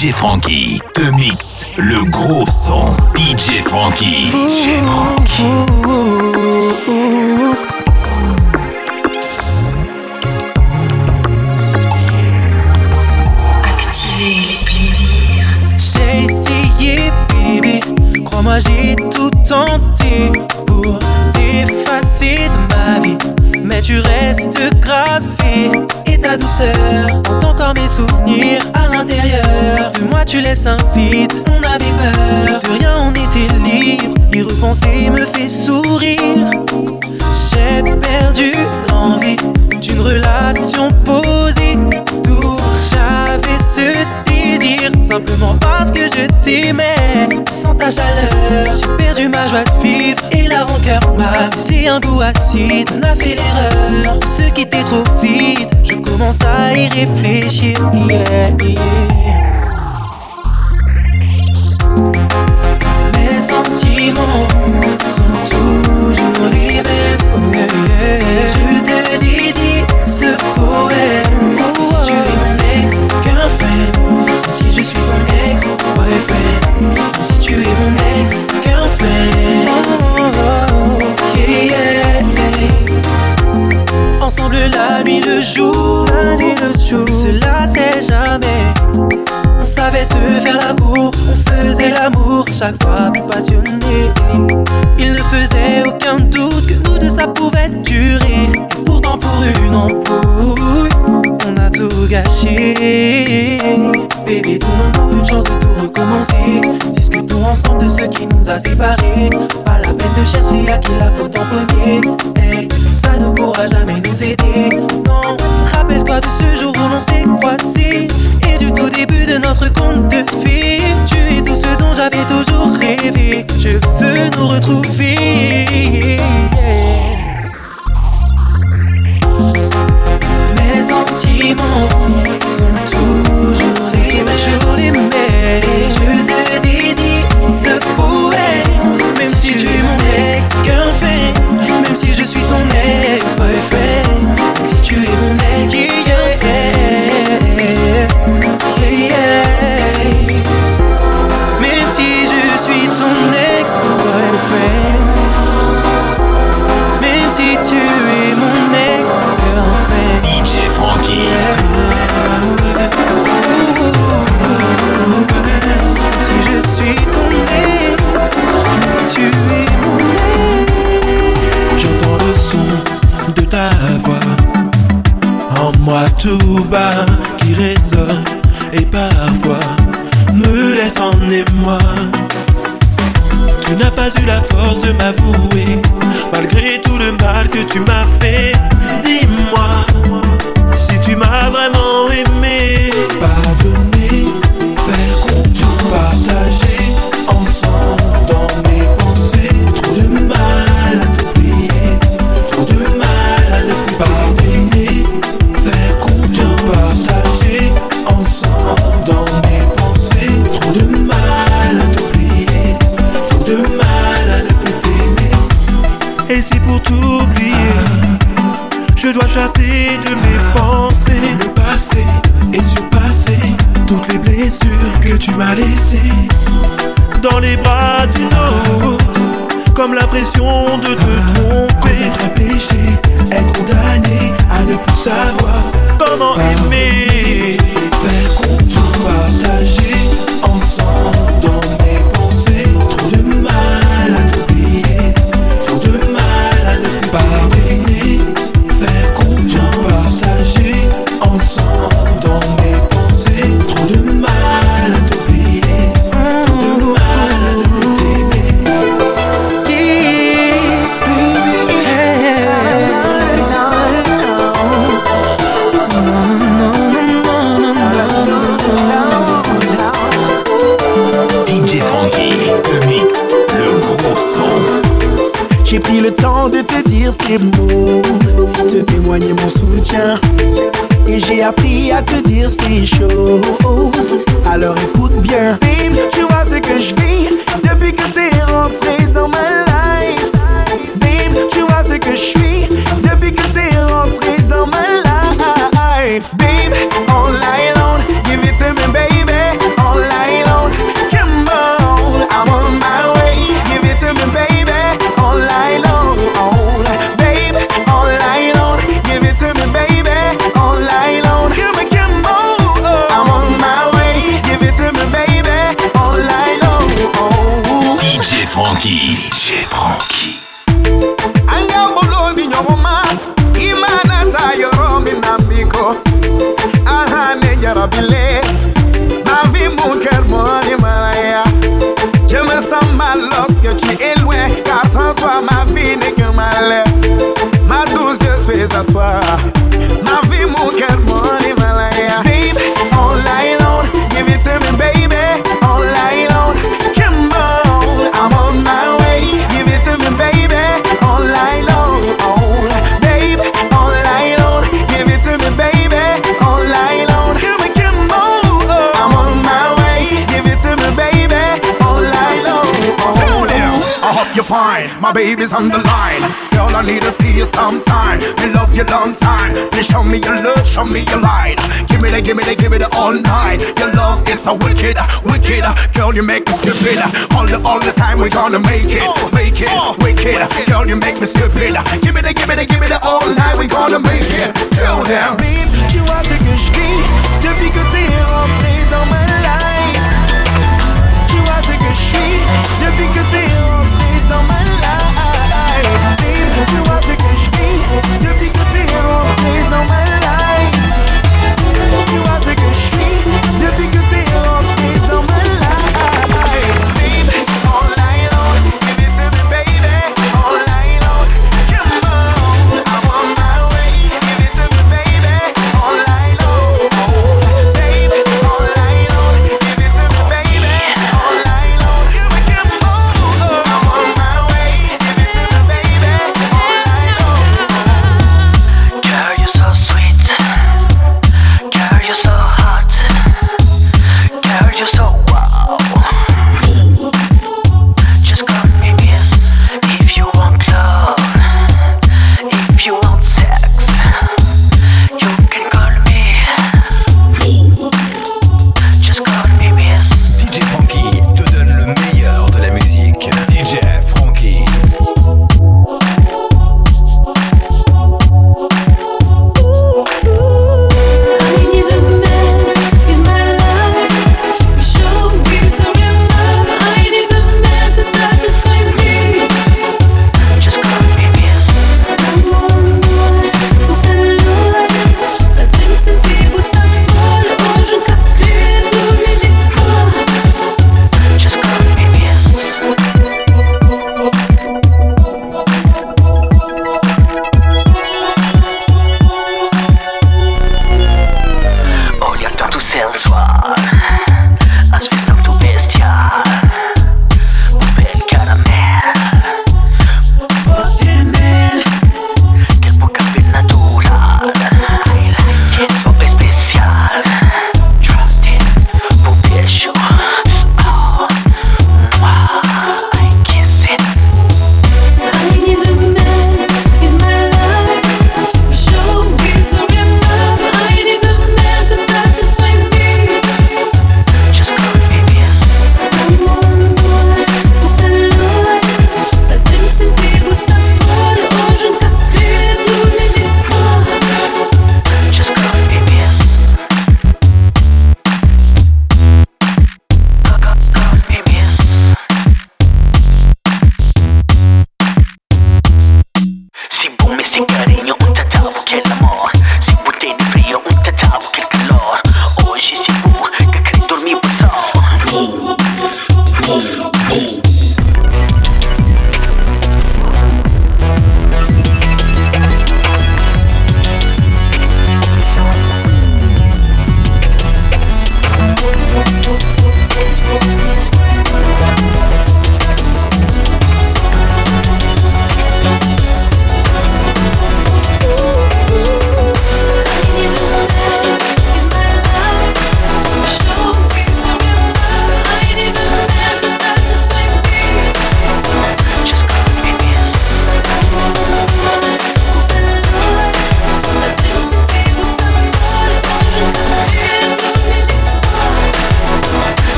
DJ Frankie te mix le gros son. DJ Frankie. DJ Activez les plaisirs. J'ai essayé, bébé. Crois-moi, j'ai tout tenté pour t'effacer de ma vie. Mais tu restes gravé et ta douceur hante encore mes souvenirs à l'intérieur. De moi, tu laisses un vide. On avait peur de rien, on était libre? Y repenser me fait sourire. J'ai perdu l'envie d'une relation posée. D'où j'avais ce désir, simplement parce que je t'aimais. Sans ta chaleur, j'ai perdu ma joie de vivre et la rancœur m'a laissé un goût acide. On a fait l'erreur, tout ce qui était trop vite. Je commence à y réfléchir. Yeah. Sont toujours les mêmes. Je te dédie ce poème. Si tu es mon ex, girlfriend. Comme si je suis ton ex, boyfriend. Comme si tu es mon ex, girlfriend. Yeah, yeah. Ensemble la nuit, le jour, la nuit, le jour. Cela c'est jamais. On savait se faire la cour, on chaque fois plus passionné. Il ne faisait aucun doute que nous deux ça pouvait durer. Pourtant pour une embrouille, on a tout gâché. Bébé, donne-nous une chance de tout recommencer. Discutons ensemble de ce qui nous a séparés. Pas la peine de chercher à qui la faute en premier. Hey, ça ne pourra jamais nous aider. Non, rappelle-toi de ce jour où l'on s'est croisés. Du tout début de notre conte de fées. Tu es tout ce dont j'avais toujours rêvé. Je veux nous retrouver. Mes sentiments sont toujours mêmes. les mêmes. Je te dédie ce poème. Même si tu es mon ex-girlfriend. Même si je suis ton ex-boyfriend. Tout bas qui résonne et parfois me laisse en émoi. Tu n'as pas eu la force de m'avouer malgré tout le mal que tu m'as fait. Et j'ai appris à te dire ces choses. Alors écoute bien, babe, tu vois ce que je vis depuis que t'es rentré dans ma life. Babe, tu vois ce que je suis depuis que t'es rentré dans ma life. Babe, all night long, give it to me, baby. fine. My baby's on the line. Girl, I need to see you sometime. Me love you long time. Please show me your love, show me your light. Give me the, give me the, give me the all night. Your love is so wicked, wicked. Girl, you make me stupid. All the, all the time, we gonna make it, make it, wicked. Girl, you make me stupid. Give me the, give me the, give me the all night. We gonna make it. Tell them. Babe, tu vois ce que je good to que all rentré dans my life. Tu vois ce que je suis depuis que t'es all my life. Baby, you are the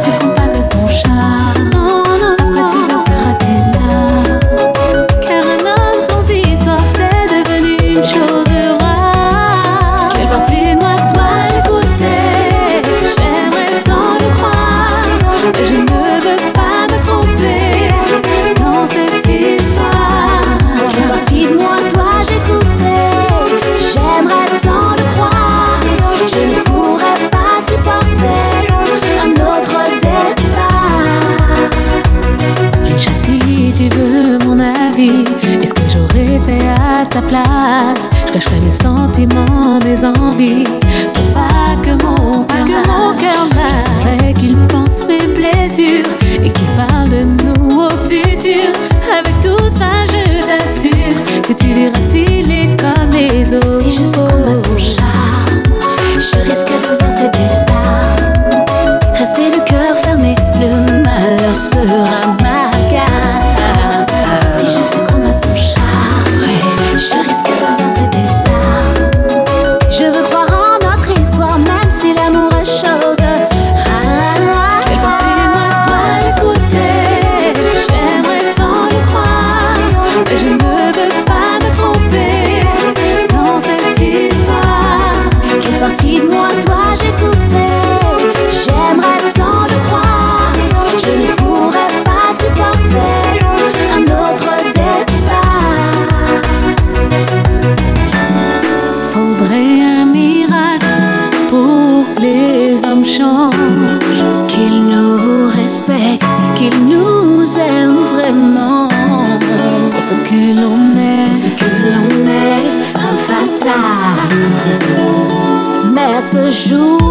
Mexico. be que l'on est, ce que l'on est, femme fatale. Mais ce jour.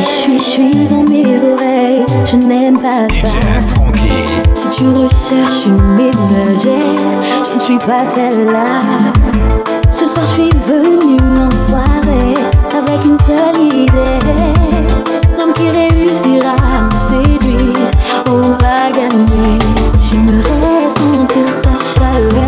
suis, suis, suis dans mes oreilles, je n'aime pas ça. Si tu recherches une ménagère, je ne suis pas celle-là. Ce soir, je suis venue en soirée avec une seule idée. L'homme qui réussira à me séduire, on va gagner. J'aimerais sentir ta chaleur.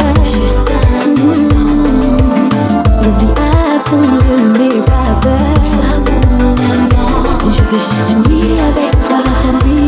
Juste me avec toi.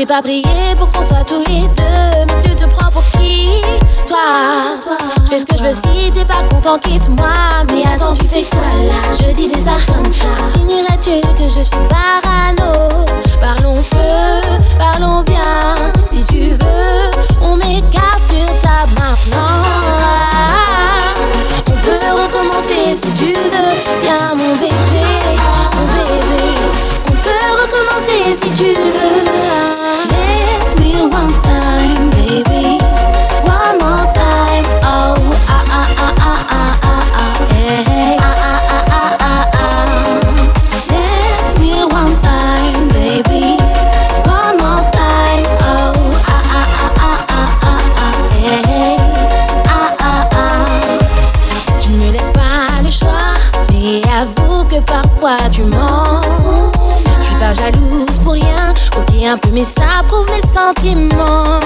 J'ai pas prié pour qu'on soit tous les deux, mais tu te prends pour qui? Toi, je fais ce que je veux si t'es pas content, quitte-moi. Mais attends, tu fais quoi là? Je disais ça comme ça. Signerais-tu que je suis parano? Parlons feu, parlons bien. Si tu veux, on m'écarte sur ta maintenant. On peut recommencer si tu veux, bien mon bébé, mon bébé. On peut recommencer si tu veux. Let me one time, baby. Un peu mais ça prouve mes sentiments.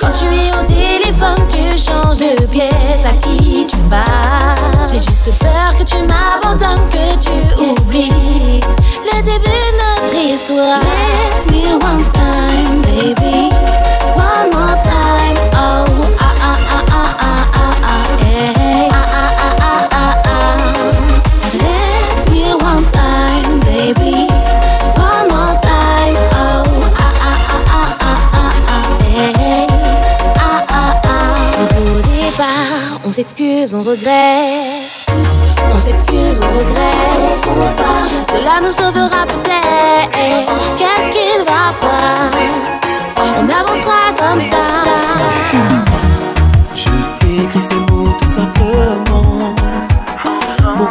Quand tu es au téléphone, tu changes de pièce, à qui tu parles. J'ai juste peur que tu m'abandonnes, que tu oublies le début de notre histoire. Let me one time, baby, one more time. Oh, ah ah ah ah ah ah s'excuse, on regrette. On s'excuse, on regrette. Cela nous sauvera peut-être. Qu'est-ce qu'il va pas? On avancera comme ça. Je t'écris ces mots tout simplement pour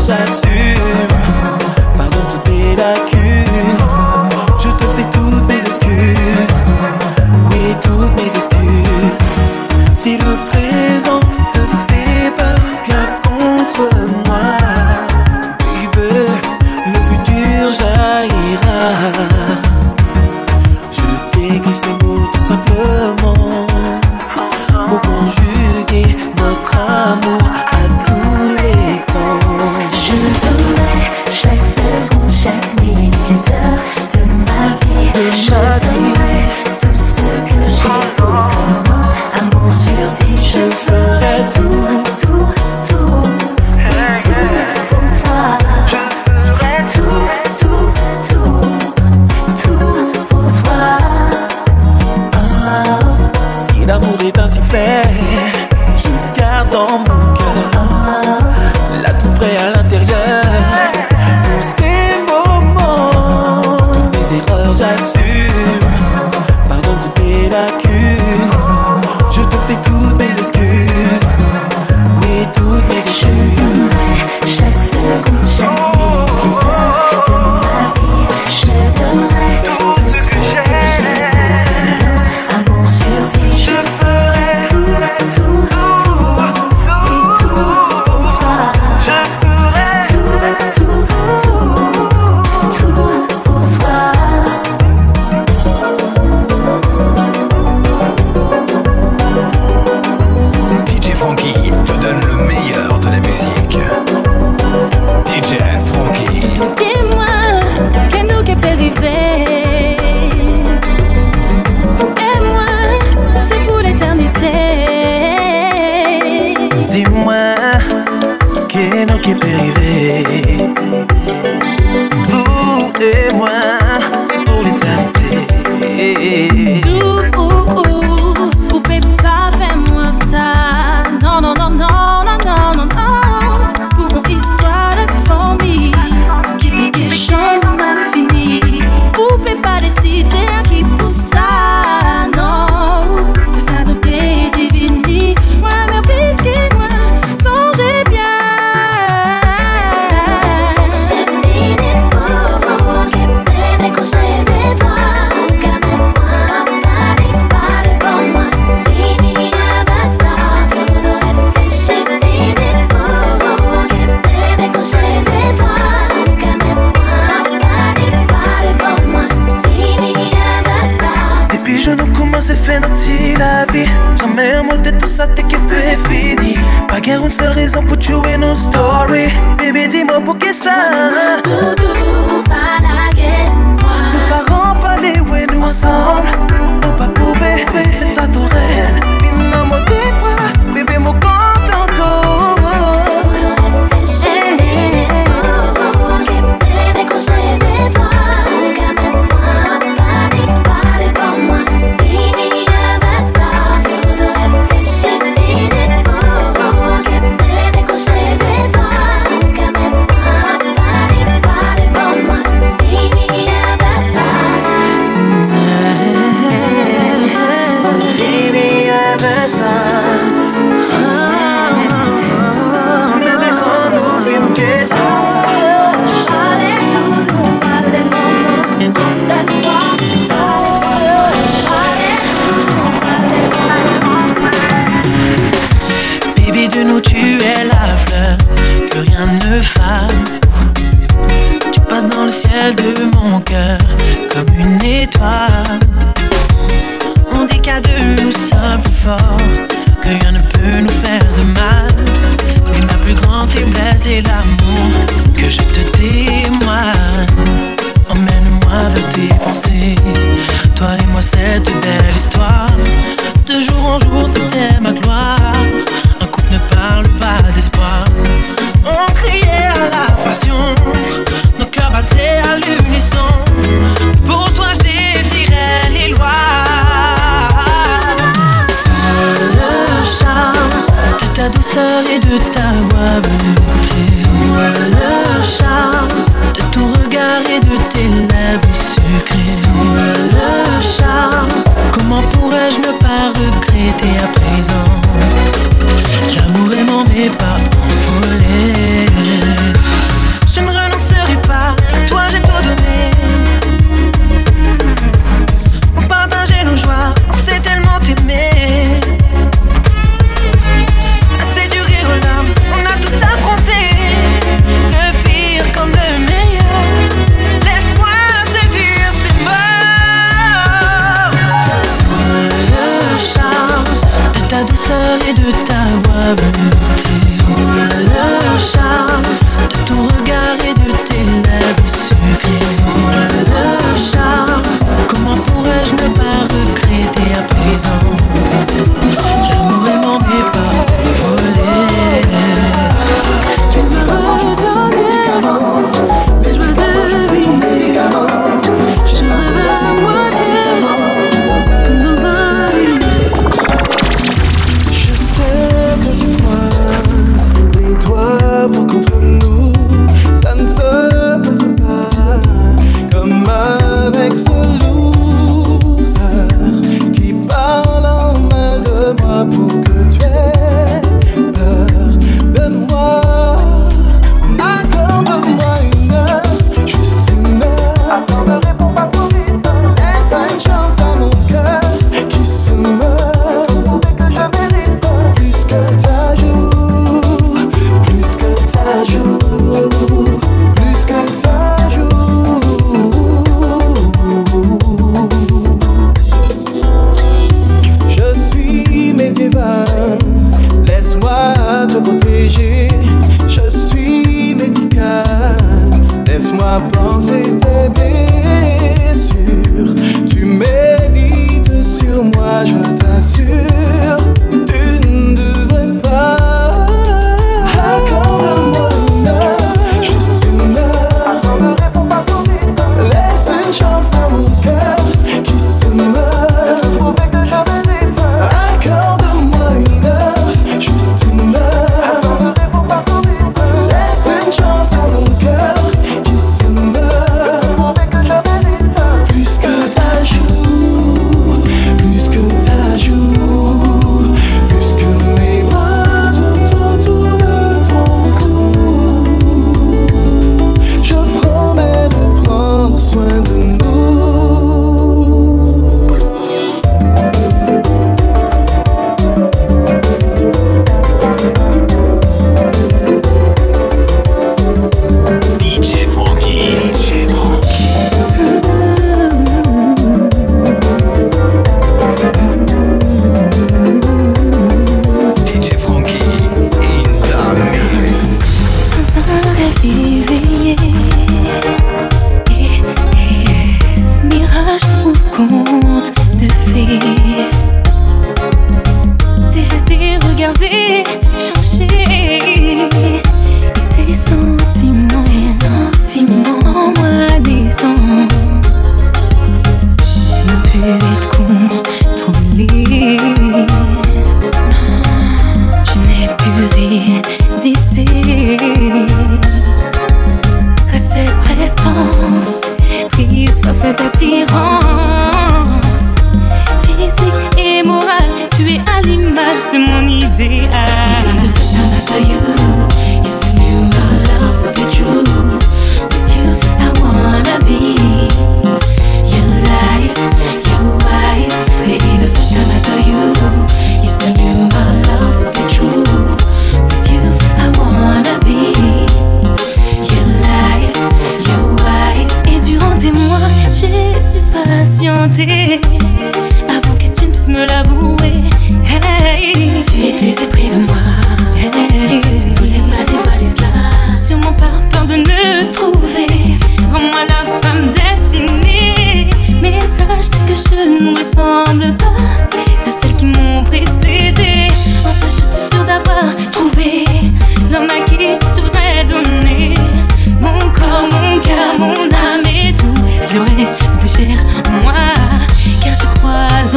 j'assume. Pardon toutes tes lacunes.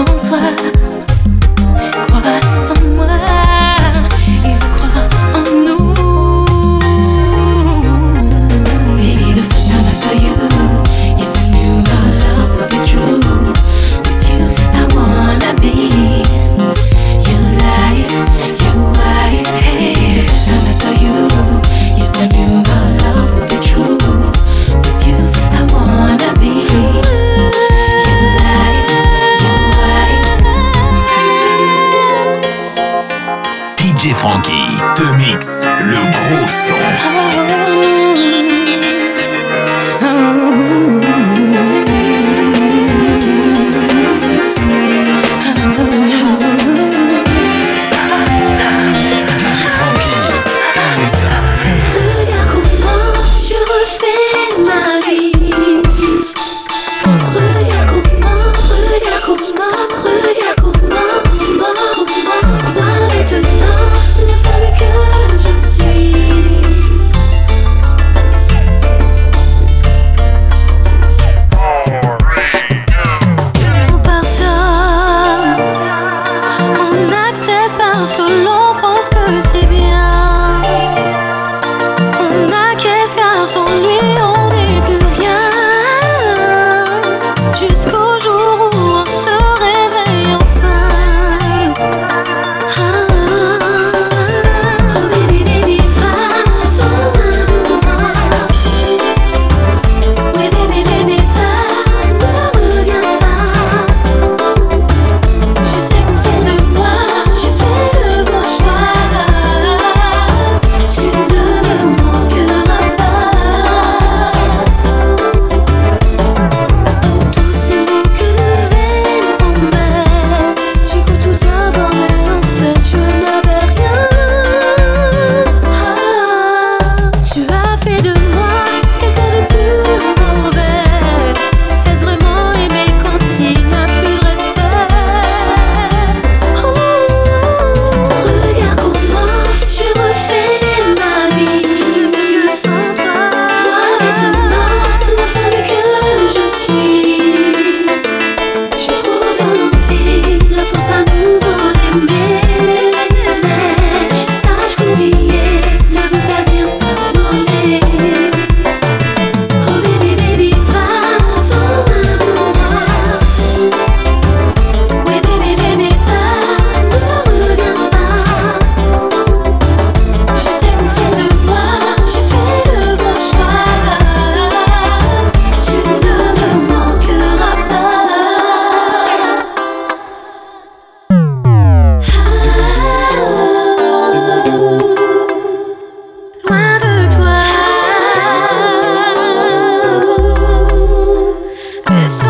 En toi.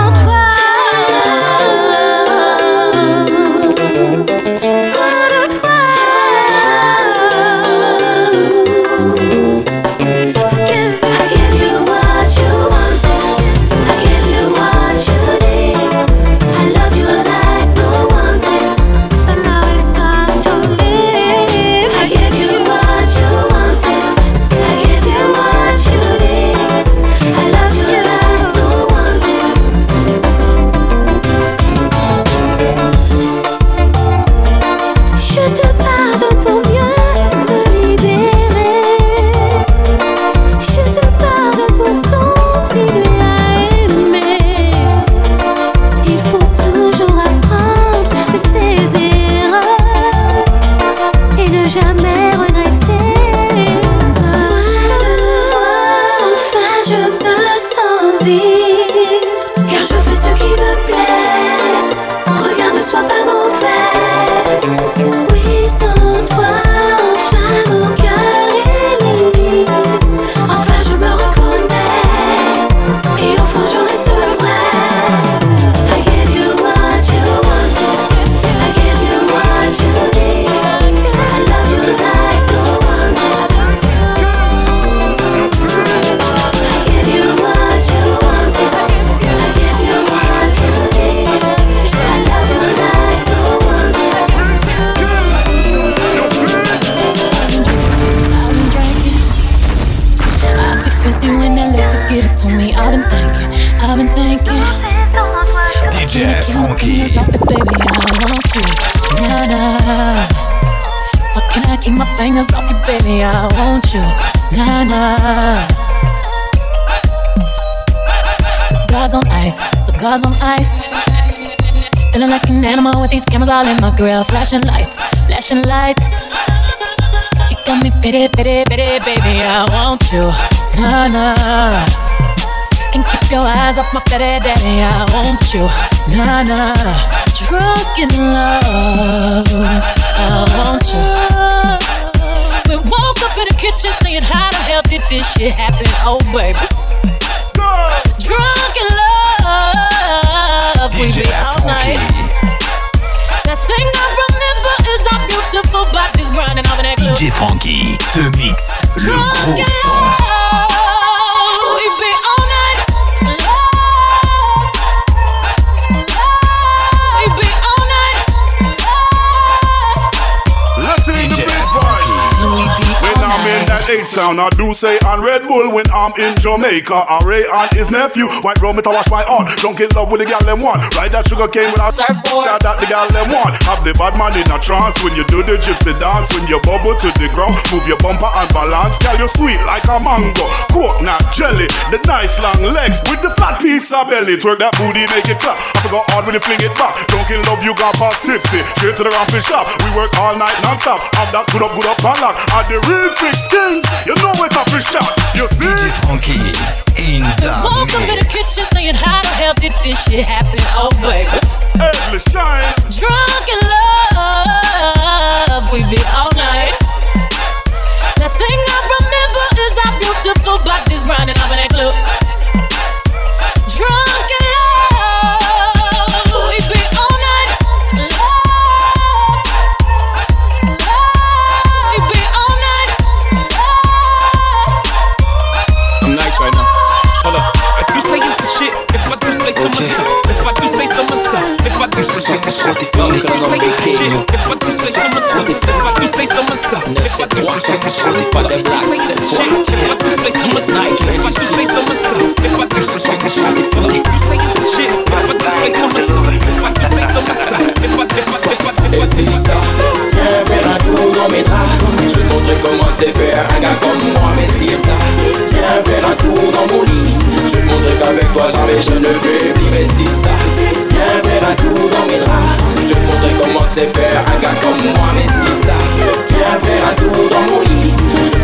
sans toi. to me. I've been thinking, I've been thinking. DJ Frankie. Baby, I want you. Nah, nah. Why can I keep my fingers off you, baby? I want you. Nah, nah. Cigars on ice, cigars on ice. Feeling like an animal with these cameras all in my grill. Flashing lights, flashing lights. You got me pity, pity, pity, baby. I want you. Nah, nah. Can keep your eyes off my pity, daddy. I want you, nah, nah. Drunk in love, I want you. We woke up in the kitchen saying, How the hell did this shit happen? Oh, baby. Drunk in love, we be all night. DJ Frankie te mixe le gros son. Sound. I do say on Red Bull when I'm in Jamaica. I Ray on his nephew. White rum it I wash my heart. Don't get love with the gal them one. Ride that sugar cane without surfboard. That, that the gal them one. Have the bad man in a trance when you do the gypsy dance. When you bubble to the ground. Move your bumper and balance. Gal you sweet like a mango. Coconut jelly. The nice long legs with the flat piece of belly. Twerk that booty, make it clap. I forgot hard when you fling it back. Don't kill love, you got past 60. Straight to the ramping shop. We work all night non-stop. Have that good up, good up, and lock. Are the real fix king. You know it up and shot. You see? DJ Frankie in the Welcome to the kitchen saying how the hell did this shit happen? Oh baby. Endless shine. Drunk in love, we be all night. Last thing I remember is our beautiful bodies Je vais montrer comment c'est faire un gars comme moi, mais si Viens faire un tour dans mon lit Je vais montrer qu'avec toi jamais je ne faiblis, mais si Viens faire un tour dans mes draps. Je vais montrer comment c'est faire un gars comme moi, mais si Viens faire un tour dans mon lit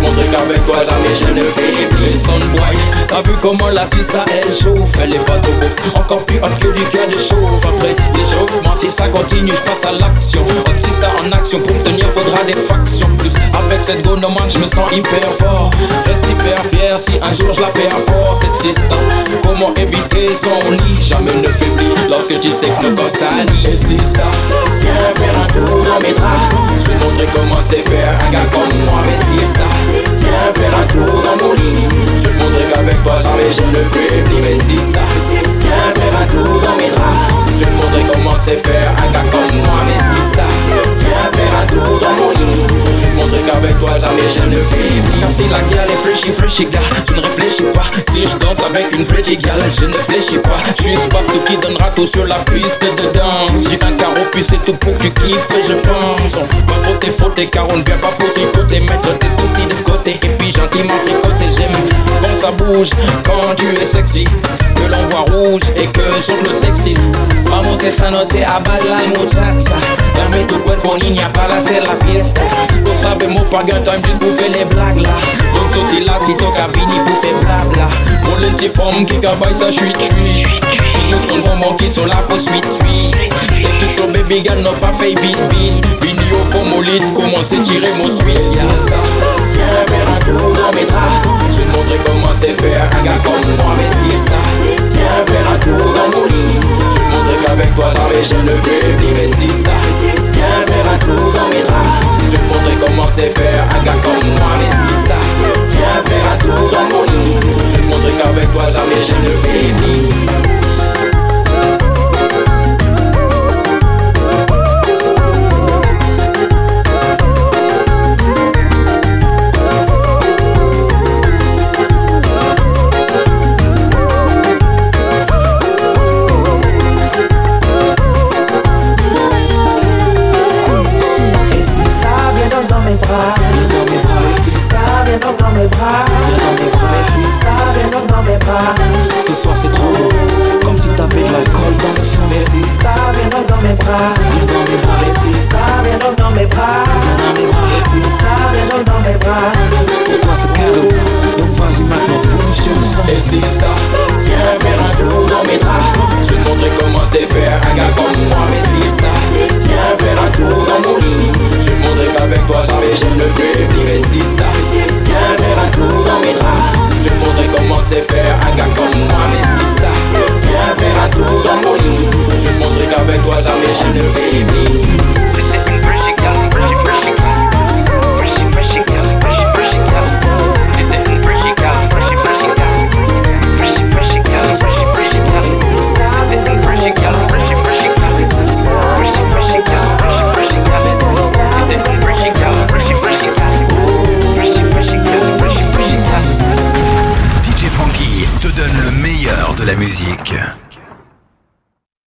montrer qu'avec toi jamais je ne son boy T'as vu comment la sista elle chauffe, elle est pas trop bouffe Encore plus hot que du gars de chauffe Après l'échauffement, si ça continue, je passe à l'action. Hot sista en action, pour me tenir faudra des factions. Plus avec cette gonomane, je me sens hyper fort. Reste hyper fier si un jour je la perds fort. Cette siesta, comment éviter son lit? Jamais ne faiblit lorsque tu sais que nos corps s'allient Et siesta, viens faire un tour dans mes draps. Je vais montrer comment c'est faire un gars comme moi Mais siesta, viens faire un tour dans mon lit Je montrer qu'avec toi jamais je ne faiblis Mais siesta, viens faire un tour dans mes draps Je vais comment c'est faire un gars comme moi Mais siesta, viens faire un tour dans mon lit Qu'avec toi jamais je ne Quand c'est la gueule est freshy, freshy gars Je ne réfléchis pas. Si je danse avec une pretty gal Je ne fléchis pas. Je suis tout qui donnera tout sur la piste de danse. J'ai un carreau puis c'est tout pour que tu kiffes je pense. On va frotter, frotter car on ne vient pas pour tricoter Mettre tes soucis de côté et puis gentiment fricoter. J'aime quand ça bouge, quand tu es sexy. Que l'on voit rouge et que sur le textile. Vamos esta noche a bailar muchacha Dame tu cuerpo niña para la fiesta. Time pour faire les blagues là Donc sauter là si toca vini pour faire blabla Pour les petites femmes qui cabaye ça Nous ton bonbon qui sont là trucs sur baby n'ont pas fait vite vite. Mon lit, tirer mon suite Viens faire un dans mes draps. Je vais te montrer comment c'est faire un gars comme moi mais si Rien qu'avec toi jamais je ne faiblis Mais sista, viens faire un tour dans mes draps Je vais te montrer comment c'est faire un gars comme moi Mais sista, viens faire un tour dans mon lit. Je vais te montrer qu'avec toi jamais je ne faiblis